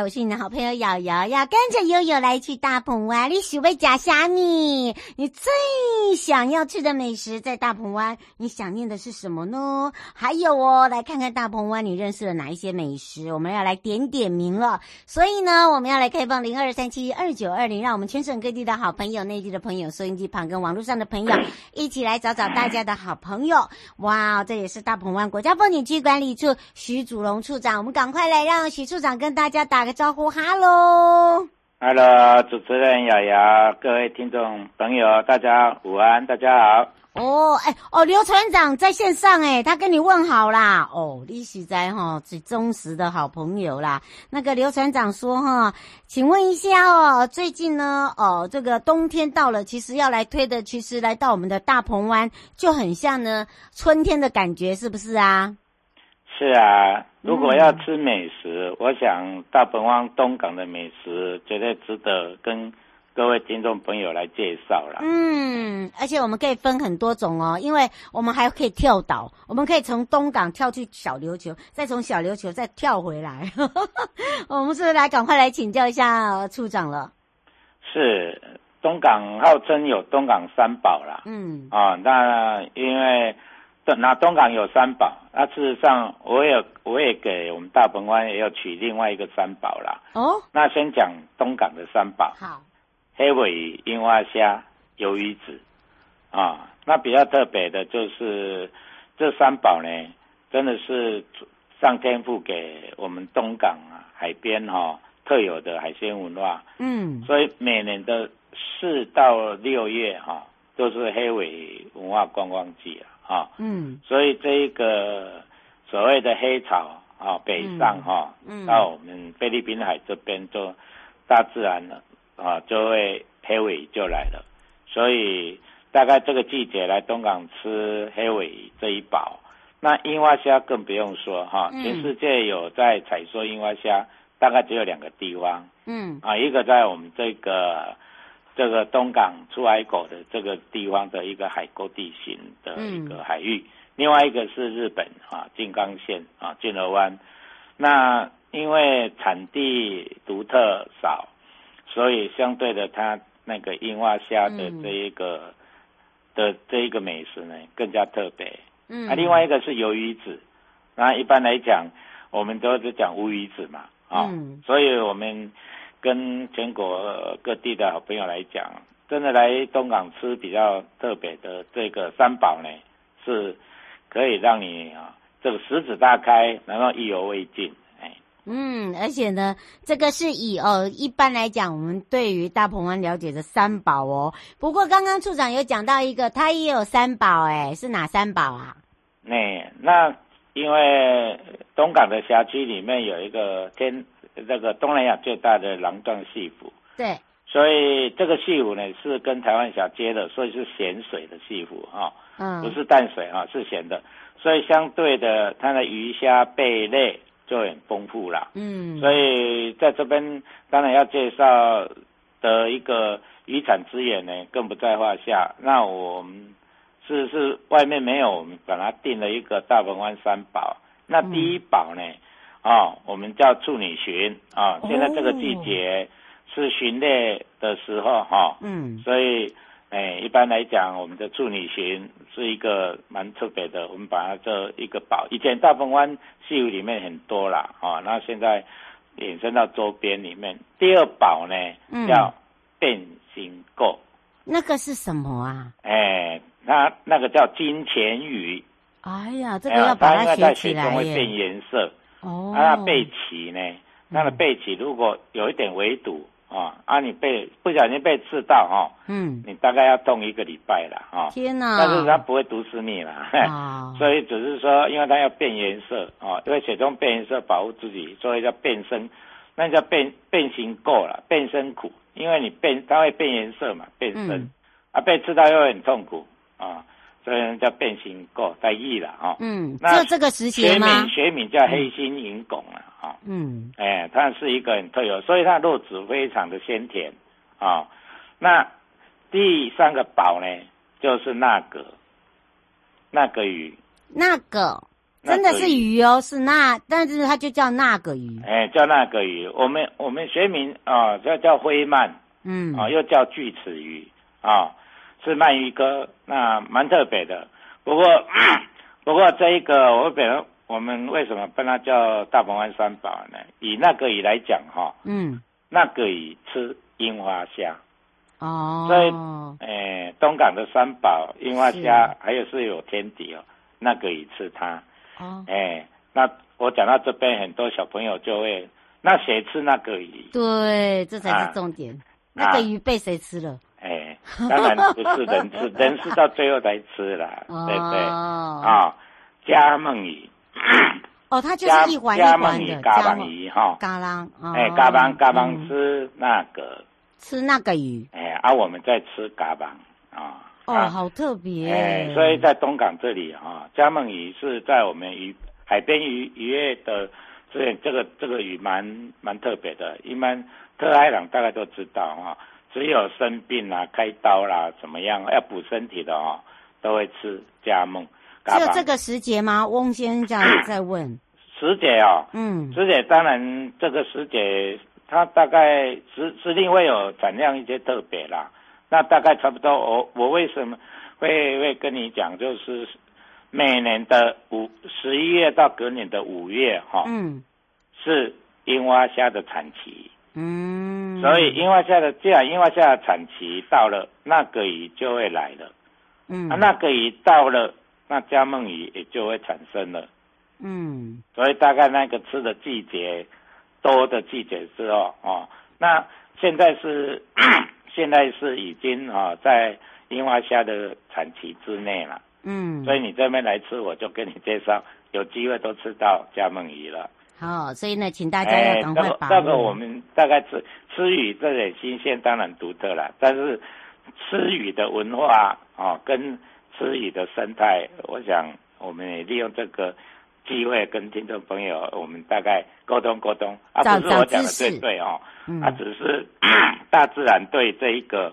我是你的好朋友瑶瑶，要跟着悠悠来去大鹏湾。你喜欢假虾米？你最想要吃的美食在大鹏湾，你想念的是什么呢？还有哦，来看看大鹏湾，你认识了哪一些美食？我们要来点点名了。所以呢，我们要来开放零二三七二九二零，让我们全省各地的好朋友、内地的朋友、收音机旁跟网络上的朋友一起来找找大家的好朋友。哇，这也是大鹏湾国家风景区管理处徐祖龙处长，我们赶快来让徐处长跟大家打个。招呼哈喽哈喽，主持人瑶瑶，各位听众朋友，大家午安，大家好。哦，哎，哦，刘船长在线上，哎，他跟你问好啦。哦，你是在哈最忠实的好朋友啦。那个刘船长说哈，请问一下哦，最近呢，哦，这个冬天到了，其实要来推的，其实来到我们的大鹏湾就很像呢春天的感觉，是不是啊？是啊，如果要吃美食，嗯、我想大鹏湾东港的美食绝对值得跟各位听众朋友来介绍了。嗯，而且我们可以分很多种哦，因为我们还可以跳岛，我们可以从东港跳去小琉球，再从小琉球再跳回来。我们是不是来赶快来请教一下处长了？是，东港号称有东港三宝啦。嗯，啊，那因为。那东港有三宝，那事实上我也我也给我们大鹏湾也要取另外一个三宝啦。哦，那先讲东港的三宝。好，黑尾鱼、樱花虾、鱿鱼子啊，那比较特别的就是这三宝呢，真的是上天赋给我们东港啊海边哈、哦、特有的海鲜文化。嗯，所以每年的四到六月哈、哦、都是黑尾文化观光季啊。啊，嗯，所以这一个所谓的黑潮啊，北上哈，嗯，到我们菲律宾海这边，就大自然了啊，就会黑尾鱼就来了。所以大概这个季节来东港吃黑尾鱼这一宝，那樱花虾更不用说哈，全世界有在采收樱花虾，大概只有两个地方，嗯，啊，一个在我们这个。这个东港出海口的这个地方的一个海沟地形的一个海域，嗯、另外一个是日本啊静冈县啊静河湾，那因为产地独特少，所以相对的它那个樱花虾的这一个、嗯、的这一个美食呢更加特别。嗯，啊，另外一个是鱿鱼子，那一般来讲我们都是讲乌鱼子嘛，啊，嗯、所以我们。跟全国各地的好朋友来讲，真的来东港吃比较特别的这个三宝呢，是可以让你啊这个食指大开，然后意犹未尽。哎，嗯，而且呢，这个是以哦一般来讲，我们对于大鹏湾了解的三宝哦。不过刚刚处长有讲到一个，他也有三宝，哎，是哪三宝啊？那那因为东港的辖区里面有一个天。这个东南亚最大的廊状潟湖，对，所以这个潟湖呢是跟台湾�峡接的，所以是咸水的潟湖啊，嗯，不是淡水啊，是咸的，所以相对的它的鱼虾贝类就很丰富了，嗯，所以在这边当然要介绍的一个渔产资源呢更不在话下。那我们是是外面没有，我们把它定了一个大鹏湾三宝，那第一宝呢？嗯啊、哦，我们叫处女鲟啊，现在这个季节是鲟类的时候哈，嗯，所以哎，一般来讲，我们的处女鲟是一个蛮特别的，我们把它这一个宝，以前大鹏湾西湖里面很多啦，啊，那现在衍生到周边里面，第二宝呢叫变形购，那个是什么啊？哎，那那个叫金钱鱼。哎呀，这个要把它写起来它因为在水中会变颜色。哦。那背鳍呢？它的背鳍如果有一点围堵。啊啊！你被不小心被刺到哈，嗯，你大概要冻一个礼拜了哈。天哪！但是它不会毒死你啦，啊、所以只是说，因为它要变颜色啊，因为水中变颜色保护自己，所以叫变身，那叫变变形垢了，变身苦，因为你变它会变颜色嘛，变身、嗯、啊，被刺到又会很痛苦啊。所以叫变形狗，在意了哈。嗯，那这这个时期吗？学名学名叫黑心银拱了啊。嗯，哎，它是一个很特有，所以它肉质非常的鲜甜啊。那第三个宝呢，就是那个那个鱼。那个真的是鱼哦，是那，但是它就叫那个鱼。哎，叫那个鱼。我们我们学名啊，叫叫灰鳗。嗯。啊，又叫锯齿鱼啊。是鳗鱼哥，那蛮特别的。不过，不过这一个我本来我们为什么把它叫大鹏湾三宝呢？以那个鱼来讲哈，嗯，那个鱼吃樱花虾，哦，所以，诶、欸，东港的三宝樱花虾还有是有天敌哦，那个鱼吃它，哦，哎、欸，那我讲到这边，很多小朋友就会，那谁吃那个鱼？对，这才是重点。啊、那个鱼被谁吃了？哎，当然不是人吃，人是到最后才吃啦，哦、对不对？啊，加梦鱼。哦，它就是一环一环的加梦鱼哈。嘎啷，哎，加棒加棒吃那个，吃那个鱼。哎，啊、我们在吃加棒啊。哦，啊、好特别。哎，所以在东港这里哈，加梦鱼是在我们鱼海边渔渔业的这这个这个鱼蛮蛮特别的，一般特爱郎大概都知道哈。只有生病啦、开刀啦、怎么样要补身体的哦，都会吃加梦。只有这个时节吗？翁先生在问。时节哦，嗯，时节当然这个时节它大概时时令会有产量一些特别啦。那大概差不多，我我为什么会会跟你讲，就是每年的五十一月到隔年的五月哈，嗯，是樱花虾的产期。嗯，所以樱花虾的，既然樱花虾的产期到了，那个鱼就会来了。嗯，啊，那个鱼到了，那加梦鱼也就会产生了。嗯，所以大概那个吃的季节多的季节之后哦，那现在是 现在是已经啊、哦、在樱花虾的产期之内了。嗯，所以你这边来吃，我就跟你介绍，有机会都吃到加梦鱼了。好，所以呢，请大家要赶快把握。这个我们大概吃吃鱼这点新鲜，当然独特了。但是吃鱼的文化啊，跟吃鱼的生态，我想我们也利用这个机会跟听众朋友，我们大概沟通沟通。啊，不是我讲的对对哦，啊，只是 大自然对这一个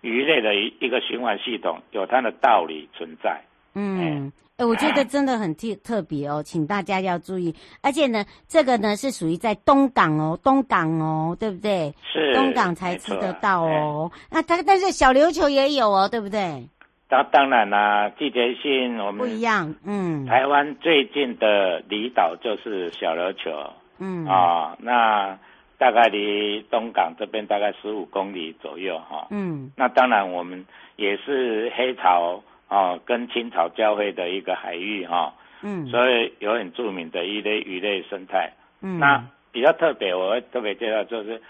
鱼类的一一个循环系统有它的道理存在。嗯。哎，我觉得真的很特特别哦，请大家要注意。而且呢，这个呢是属于在东港哦，东港哦，对不对？是东港才吃得到哦。那它但是小琉球也有哦，对不对？当当然啦，季节性我们不一样。嗯，台湾最近的离岛就是小琉球。嗯啊，那大概离东港这边大概十五公里左右哈。嗯，那当然我们也是黑潮。哦，跟青草交汇的一个海域哈，嗯，所以有很著名的一类鱼类生态，嗯，那比较特别，我会特别介绍就是，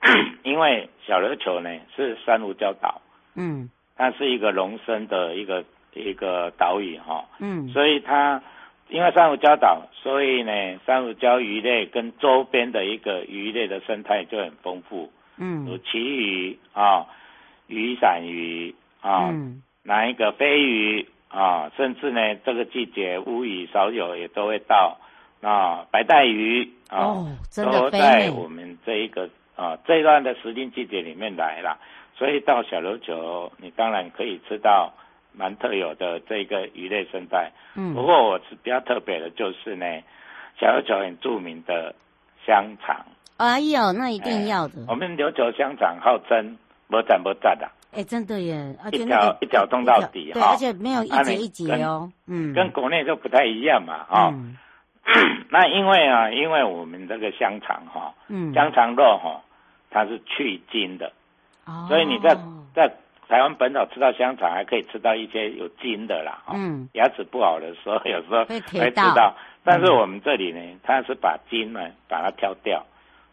因为小琉球呢是珊瑚礁岛，嗯，它是一个龙生的一个一个岛屿哈，嗯，所以它因为珊瑚礁岛，所以呢珊瑚礁鱼类跟周边的一个鱼类的生态就很丰富，嗯，有旗鱼啊，雨伞鱼啊。嗯哪一个飞鱼啊，甚至呢，这个季节乌鱼少有也都会到啊，白带鱼啊，哦、都在我们这一个啊这一段的时令季节里面来了。所以到小琉球，你当然可以吃到蛮特有的这个鱼类生态。嗯，不过我是比较特别的，就是呢，小琉球很著名的香肠。哎呦，那一定要的。哎、我们琉球香肠号称不赞不赞的。哎，真的耶！而且一条一条通到底哈，对，而且没有一节一节哦，嗯，跟国内都不太一样嘛，哈。那因为啊，因为我们这个香肠哈，嗯，香肠肉哈，它是去筋的，哦，所以你在。在台湾本岛吃到香肠还可以吃到一些有筋的啦，嗯，牙齿不好的时候有时候会吃到，但是我们这里呢，它是把筋呢把它挑掉，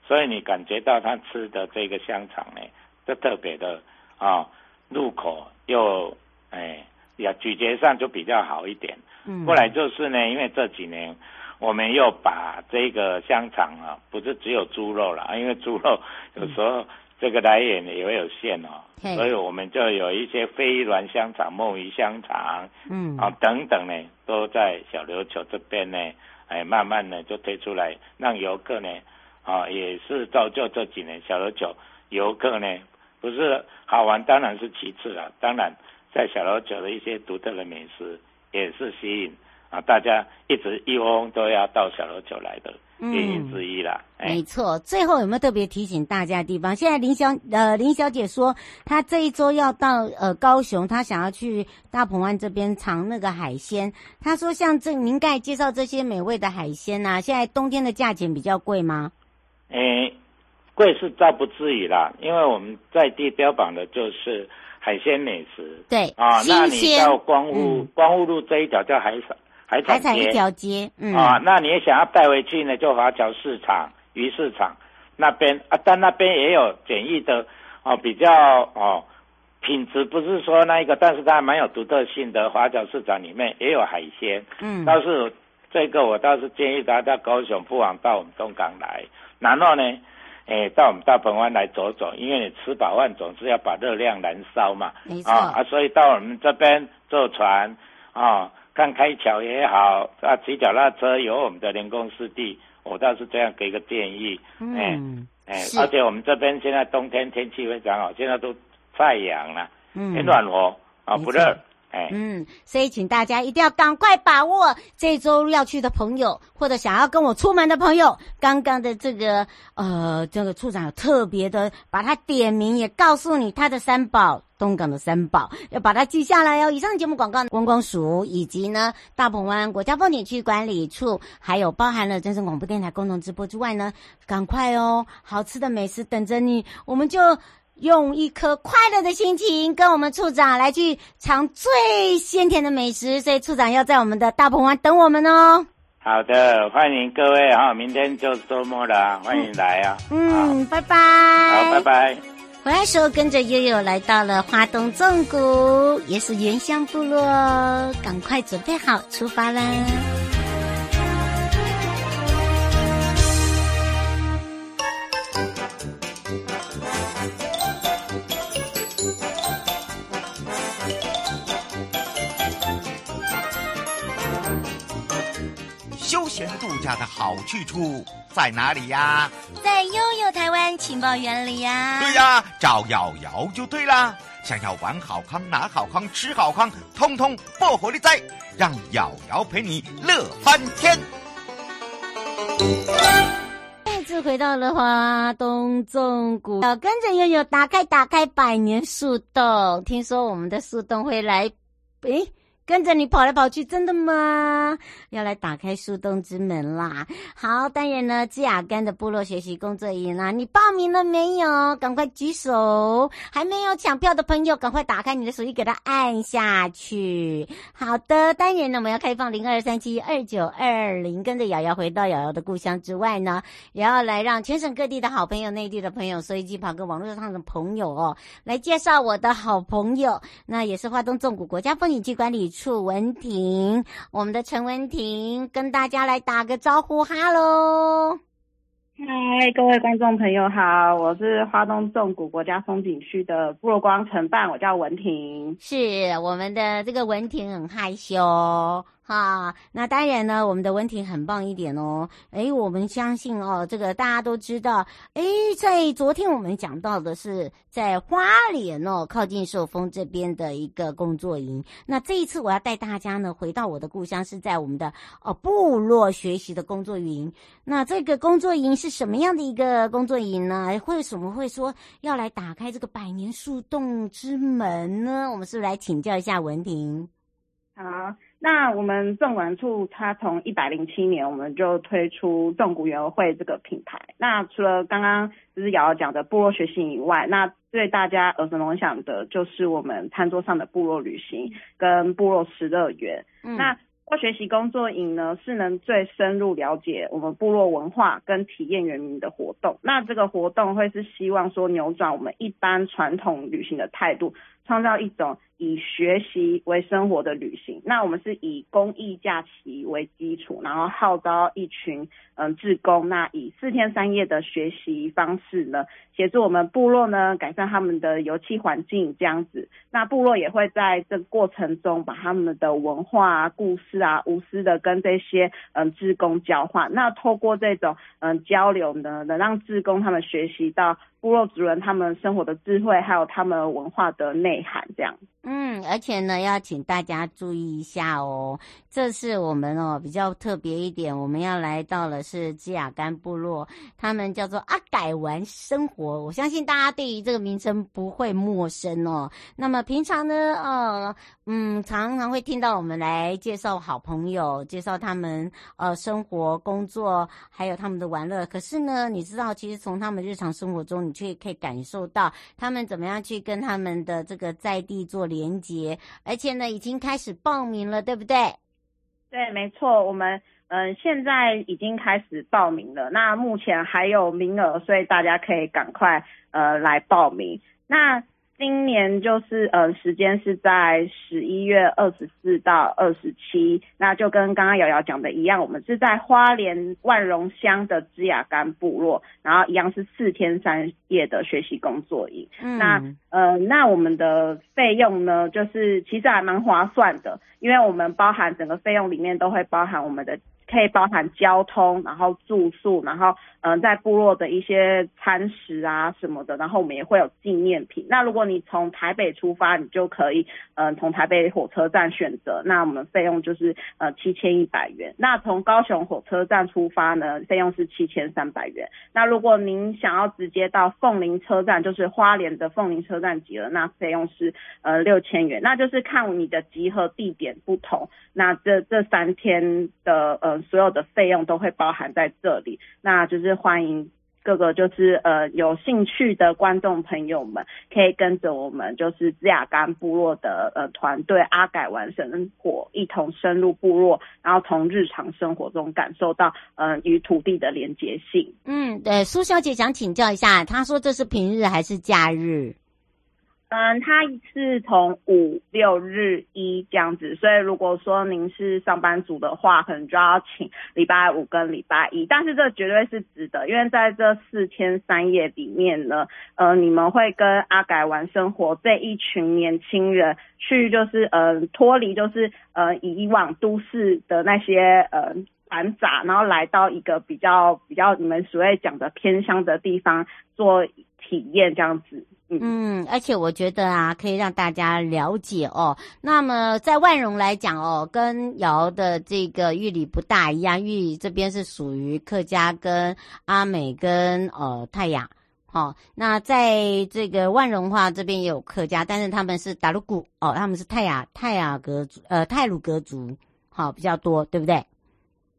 所以你感觉到他吃的这个香肠呢，就特别的啊入口又哎呀咀嚼上就比较好一点。嗯，后来就是呢，因为这几年我们又把这个香肠啊，不是只有猪肉了，因为猪肉有时候。这个来源也会有限哦，所以我们就有一些飞鸾香肠、墨鱼香肠，嗯啊等等呢，都在小琉球这边呢，哎，慢慢的就推出来，让游客呢，啊也是造就这几年小琉球游客呢，不是好玩当然是其次了，当然在小琉球的一些独特的美食也是吸引啊大家一直一窝蜂都要到小琉球来的。原因之一啦，嗯欸、没错。最后有没有特别提醒大家的地方？现在林小呃林小姐说，她这一周要到呃高雄，她想要去大鹏湾这边尝那个海鲜。她说，像这您刚才介绍这些美味的海鲜呐、啊，现在冬天的价钱比较贵吗？诶、欸，贵是倒不至于啦，因为我们在地标榜的就是海鲜美食。对啊，那你到光复、嗯、光复路这一条叫海产。海产街一条街，嗯啊，那你也想要带回去呢？就华侨市场、鱼市场那边啊，但那边也有简易的哦，比较哦品质不是说那一个，但是它还蛮有独特性的。华侨市场里面也有海鲜，嗯，倒是这个我倒是建议大家高雄不妨到我们东港来，然后呢，诶，到我们大鹏湾来走走，因为你吃饱饭总是要把热量燃烧嘛，没错啊，所以到我们这边坐船啊。看开桥也好，啊，骑脚踏车有我们的人工湿地，我倒是这样给个建议。嗯，哎，而且我们这边现在冬天天气非常好，现在都晒阳了，嗯，很暖和啊，不热。嗯，所以请大家一定要赶快把握这周要去的朋友，或者想要跟我出门的朋友。刚刚的这个呃，这个处长有特别的把他点名，也告诉你他的三宝，东港的三宝，要把它记下来哦。以上节目广告，观光署以及呢大鹏湾国家风景区管理处，还有包含了真声广播电台共同直播之外呢，赶快哦，好吃的美食等着你，我们就。用一颗快乐的心情，跟我们处长来去尝最鲜甜的美食，所以处长要在我们的大鹏湾等我们哦。好的，欢迎各位哈，明天就周末了，欢迎来啊。嗯，拜拜。好，拜拜。回来时候跟着悠悠来到了花东纵谷，也是原乡部落，赶快准备好出发啦。休闲度假的好去处在哪里呀？在悠悠台湾情报园里呀。对呀，找瑶瑶就对啦。想要玩好康、拿好康、吃好康，通通不活力在，让瑶瑶陪你乐翻天。再次回到了花东纵谷，要跟着悠悠打开打开百年树洞。听说我们的树洞会来，诶。跟着你跑来跑去，真的吗？要来打开树洞之门啦！好，当然呢，志雅干的部落学习工作营啦，你报名了没有？赶快举手！还没有抢票的朋友，赶快打开你的手机，给它按下去。好的，当然呢，我们要开放零二三七二九二零，跟着瑶瑶回到瑶瑶的故乡之外呢，也要来让全省各地的好朋友、内地的朋友、收音机旁跟网络上的朋友哦，来介绍我的好朋友，那也是华东纵谷国家风景区管理处文婷，我们的陈文婷跟大家来打个招呼，哈喽！嗨，各位观众朋友好，我是花东纵谷国家风景区的部落光承办，我叫文婷，是我们的这个文婷很害羞。哈，那当然呢，我们的文婷很棒一点哦。诶，我们相信哦，这个大家都知道。诶，在昨天我们讲到的是在花莲哦，靠近寿丰这边的一个工作营。那这一次我要带大家呢回到我的故乡，是在我们的哦部落学习的工作营。那这个工作营是什么样的一个工作营呢？为什么会说要来打开这个百年树洞之门呢？我们是不是来请教一下文婷？好。那我们纵管处，它从一百零七年我们就推出纵谷园游会这个品牌。那除了刚刚就是瑶瑶讲的部落学习以外，那对大家耳熟能详的就是我们餐桌上的部落旅行跟部落食乐园。嗯、那部落学习工作营呢，是能最深入了解我们部落文化跟体验原民的活动。那这个活动会是希望说扭转我们一般传统旅行的态度，创造一种。以学习为生活的旅行，那我们是以公益假期为基础，然后号召一群嗯志工，那以四天三夜的学习方式呢，协助我们部落呢改善他们的游憩环境这样子。那部落也会在这过程中把他们的文化啊、故事啊无私的跟这些嗯志工交换。那透过这种嗯交流呢，能让志工他们学习到部落族人他们生活的智慧，还有他们文化的内涵这样。嗯，而且呢，要请大家注意一下哦，这是我们哦比较特别一点，我们要来到了是基雅干部落，他们叫做阿改玩生活，我相信大家对于这个名称不会陌生哦。那么平常呢，呃，嗯，常常会听到我们来介绍好朋友，介绍他们呃生活、工作，还有他们的玩乐。可是呢，你知道，其实从他们日常生活中，你却可以感受到他们怎么样去跟他们的这个在地做连接，而且呢，已经开始报名了，对不对？对，没错，我们嗯、现在已经开始报名了。那目前还有名额，所以大家可以赶快呃来报名。那今年就是呃，时间是在十一月二十四到二十七，那就跟刚刚瑶瑶讲的一样，我们是在花莲万荣乡的芝雅干部落，然后一样是四天三夜的学习工作营。嗯，那呃，那我们的费用呢，就是其实还蛮划算的，因为我们包含整个费用里面都会包含我们的。可以包含交通，然后住宿，然后嗯、在部落的一些餐食啊什么的，然后我们也会有纪念品。那如果你从台北出发，你就可以嗯、从台北火车站选择，那我们费用就是呃七千一百元。那从高雄火车站出发呢，费用是七千三百元。那如果您想要直接到凤林车站，就是花莲的凤林车站集合，那费用是呃六千元。那就是看你的集合地点不同，那这这三天的呃。所有的费用都会包含在这里，那就是欢迎各个就是呃有兴趣的观众朋友们，可以跟着我们就是芝雅干部落的呃团队阿改玩生活，一同深入部落，然后从日常生活中感受到呃与土地的连结性。嗯，对，苏小姐想请教一下，她说这是平日还是假日？嗯，它是从五六日一这样子，所以如果说您是上班族的话，可能就要请礼拜五跟礼拜一。但是这绝对是值得，因为在这四天三夜里面呢，呃，你们会跟阿改玩生活这一群年轻人去，就是呃脱离就是呃以往都市的那些呃繁杂，然后来到一个比较比较你们所谓讲的偏乡的地方做体验这样子。嗯，而且我觉得啊，可以让大家了解哦。那么在万荣来讲哦，跟瑶的这个玉里不大一样，玉里这边是属于客家跟阿美跟呃泰雅。好、哦，那在这个万荣话这边也有客家，但是他们是达鲁古哦，他们是泰雅泰雅格族呃泰鲁格族，好、比较多，对不对？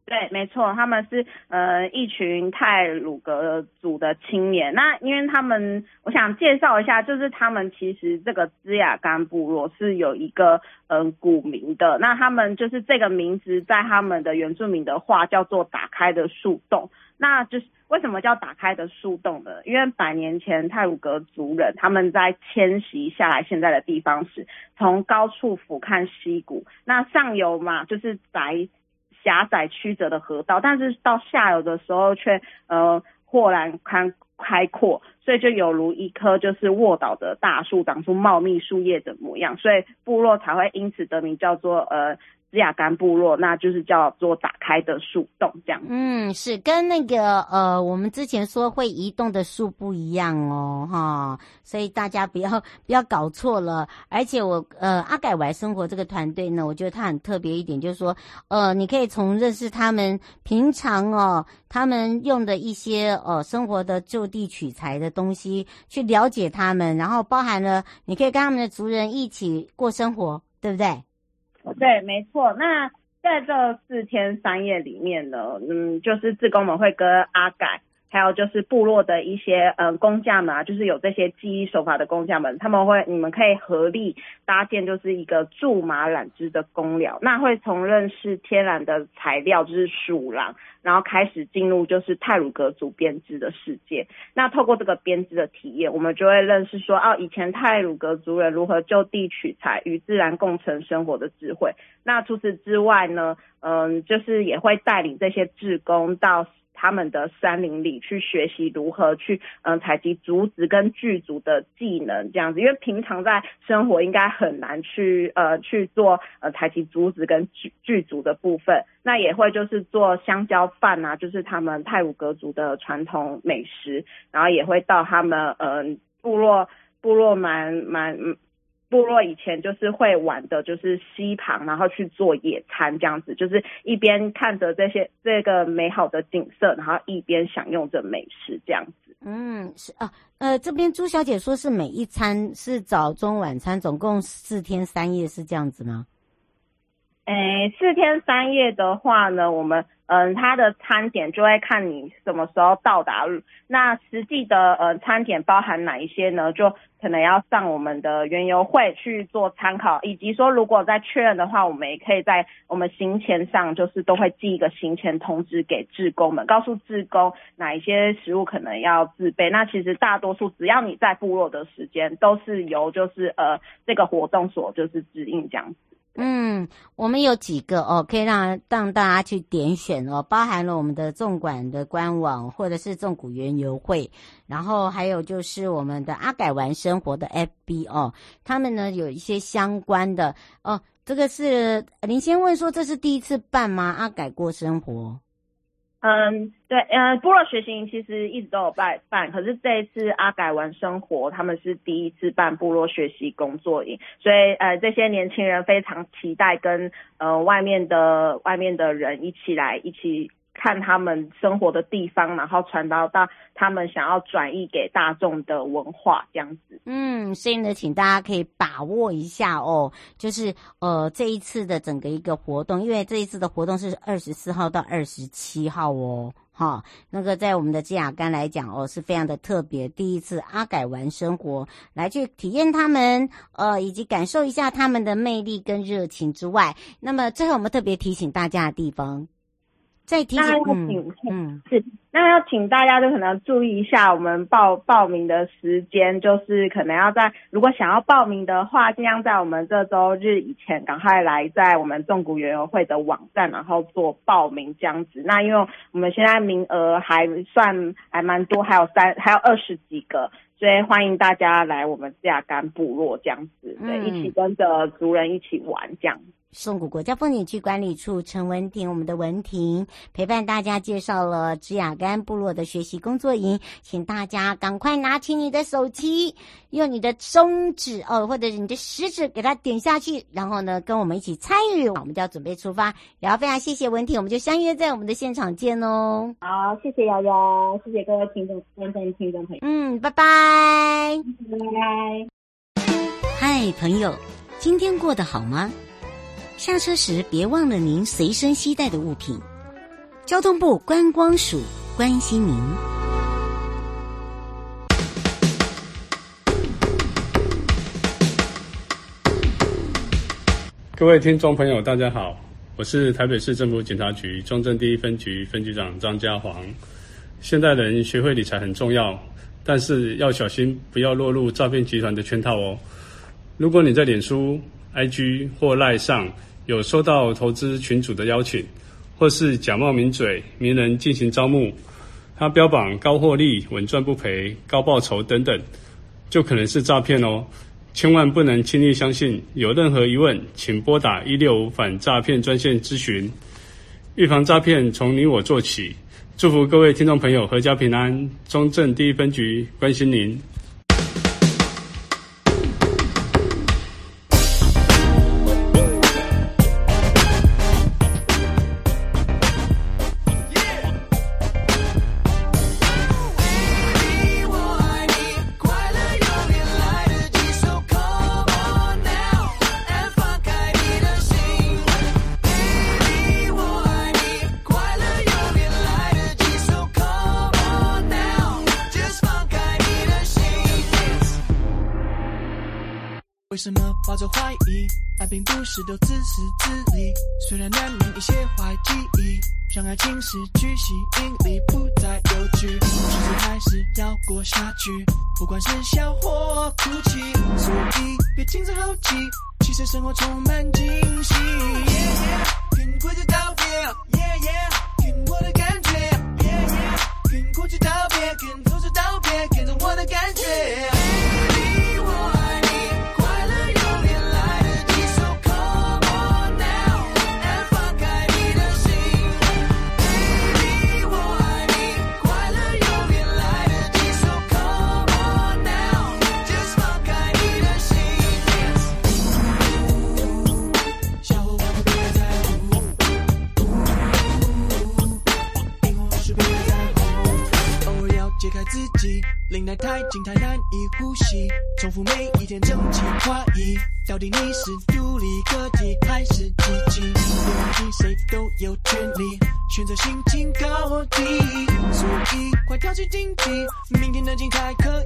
对，没错，他们是呃一群泰鲁格族的青年。那因为他们，我想介绍一下，就是他们其实这个兹雅干部落是有一个嗯、古名的。那他们就是这个名字在他们的原住民的话叫做“打开的树洞”。那就是为什么叫“打开的树洞”呢？因为百年前泰鲁格族人他们在迁徙下来现在的地方时，从高处俯瞰溪谷，那上游嘛就是白。狭窄曲折的河道，但是到下游的时候却呃豁然开开阔，所以就有如一棵就是卧倒的大树，长出茂密树叶的模样，所以部落才会因此得名叫做呃。芝雅干部落，那就是叫做打开的树洞这样。嗯，是跟那个呃，我们之前说会移动的树不一样哦，哈，所以大家不要不要搞错了。而且我呃，阿改玩生活这个团队呢，我觉得他很特别一点，就是说呃，你可以从认识他们平常哦，他们用的一些呃生活的就地取材的东西去了解他们，然后包含了你可以跟他们的族人一起过生活，对不对？对，没错。那在这四天三夜里面呢，嗯，就是志工们会跟阿改。还有就是部落的一些嗯工匠们啊，就是有这些技艺手法的工匠们，他们会你们可以合力搭建就是一个苧麻染织的工寮，那会从认识天然的材料就是鼠狼，然后开始进入就是泰鲁格族编织的世界。那透过这个编织的体验，我们就会认识说哦，以前泰鲁格族人如何就地取材与自然共存生活的智慧。那除此之外呢，嗯，就是也会带领这些志工到。他们的山林里去学习如何去嗯采集竹子跟锯竹的技能这样子，因为平常在生活应该很难去呃去做呃采集竹子跟锯锯竹的部分，那也会就是做香蕉饭啊，就是他们泰鲁格族的传统美食，然后也会到他们嗯、部落部落蛮蛮。部落以前就是会玩的，就是溪旁，然后去做野餐这样子，就是一边看着这些这个美好的景色，然后一边享用着美食这样子。嗯，是啊，呃，这边朱小姐说是每一餐是早中晚餐，总共四天三夜是这样子吗？诶，四天三夜的话呢，我们嗯，它的餐点就会看你什么时候到达。那实际的呃餐点包含哪一些呢？就可能要上我们的园游会去做参考，以及说如果再确认的话，我们也可以在我们行前上，就是都会寄一个行前通知给志工们，告诉志工哪一些食物可能要自备。那其实大多数只要你在部落的时间，都是由就是呃这个活动所就是指引这样子。嗯，我们有几个哦，可以让让大家去点选哦，包含了我们的纵管的官网，或者是纵谷园游会，然后还有就是我们的阿改玩生活的 FB 哦，他们呢有一些相关的哦，这个是您先问说，这是第一次办吗？阿改过生活。嗯，对，嗯，部落学习营其实一直都有办办，可是这一次阿改玩生活，他们是第一次办部落学习工作营，所以呃，这些年轻人非常期待跟呃外面的外面的人一起来一起。看他们生活的地方，然后传导到他们想要转移给大众的文化，这样子。嗯，所以呢，请大家可以把握一下哦，就是呃这一次的整个一个活动，因为这一次的活动是二十四号到二十七号哦，哈，那个在我们的基雅干来讲哦，是非常的特别，第一次阿改玩生活来去体验他们，呃，以及感受一下他们的魅力跟热情之外，那么最后我们特别提醒大家的地方。再提醒，那要请，嗯，是，那要请大家就可能注意一下，我们报报名的时间，就是可能要在，如果想要报名的话，尽量在我们这周日以前赶快来，在我们纵谷园游会的网站，然后做报名这样子。那因为我们现在名额还算还蛮多，还有三还有二十几个，所以欢迎大家来我们基亚干部落这样子，对，嗯、一起跟着族人一起玩这样。松谷国家风景区管理处陈文婷，我们的文婷陪伴大家介绍了芝雅干部落的学习工作营，请大家赶快拿起你的手机，用你的中指哦，或者是你的食指给它点下去，然后呢，跟我们一起参与，我们就要准备出发。然后非常谢谢文婷，我们就相约在我们的现场见哦。好，谢谢瑶瑶，谢谢各位听众、观众、听众朋友。嗯，拜拜，拜拜。嗨，朋友，今天过得好吗？下车时别忘了您随身携带的物品。交通部观光署关心您。各位听众朋友，大家好，我是台北市政府警察局中正第一分局分局长张家煌。现代人学会理财很重要，但是要小心，不要落入诈骗集团的圈套哦。如果你在脸书、IG 或 LINE 上有收到投资群主的邀请，或是假冒名嘴名人进行招募，他标榜高获利、稳赚不赔、高报酬等等，就可能是诈骗哦。千万不能轻易相信。有任何疑问，请拨打一六五反诈骗专线咨询。预防诈骗，从你我做起。祝福各位听众朋友阖家平安。中正第一分局关心您。并不是都自私自利，虽然难免一些坏记忆，让爱情失去吸引力，不再有趣。日子还是要过下去，不管是笑或哭泣，所以别轻声好气，其实生活充满惊喜。Yeah, yeah, 跟规则道别，Yeah yeah，跟我的感觉，Yeah yeah，跟过去道别，跟挫折道别，跟着我的感觉。整齐划一，到底你是独立个体还是机器？别忘记谁都有权利选择心情高低，所以快跳起竞技，明天的精彩可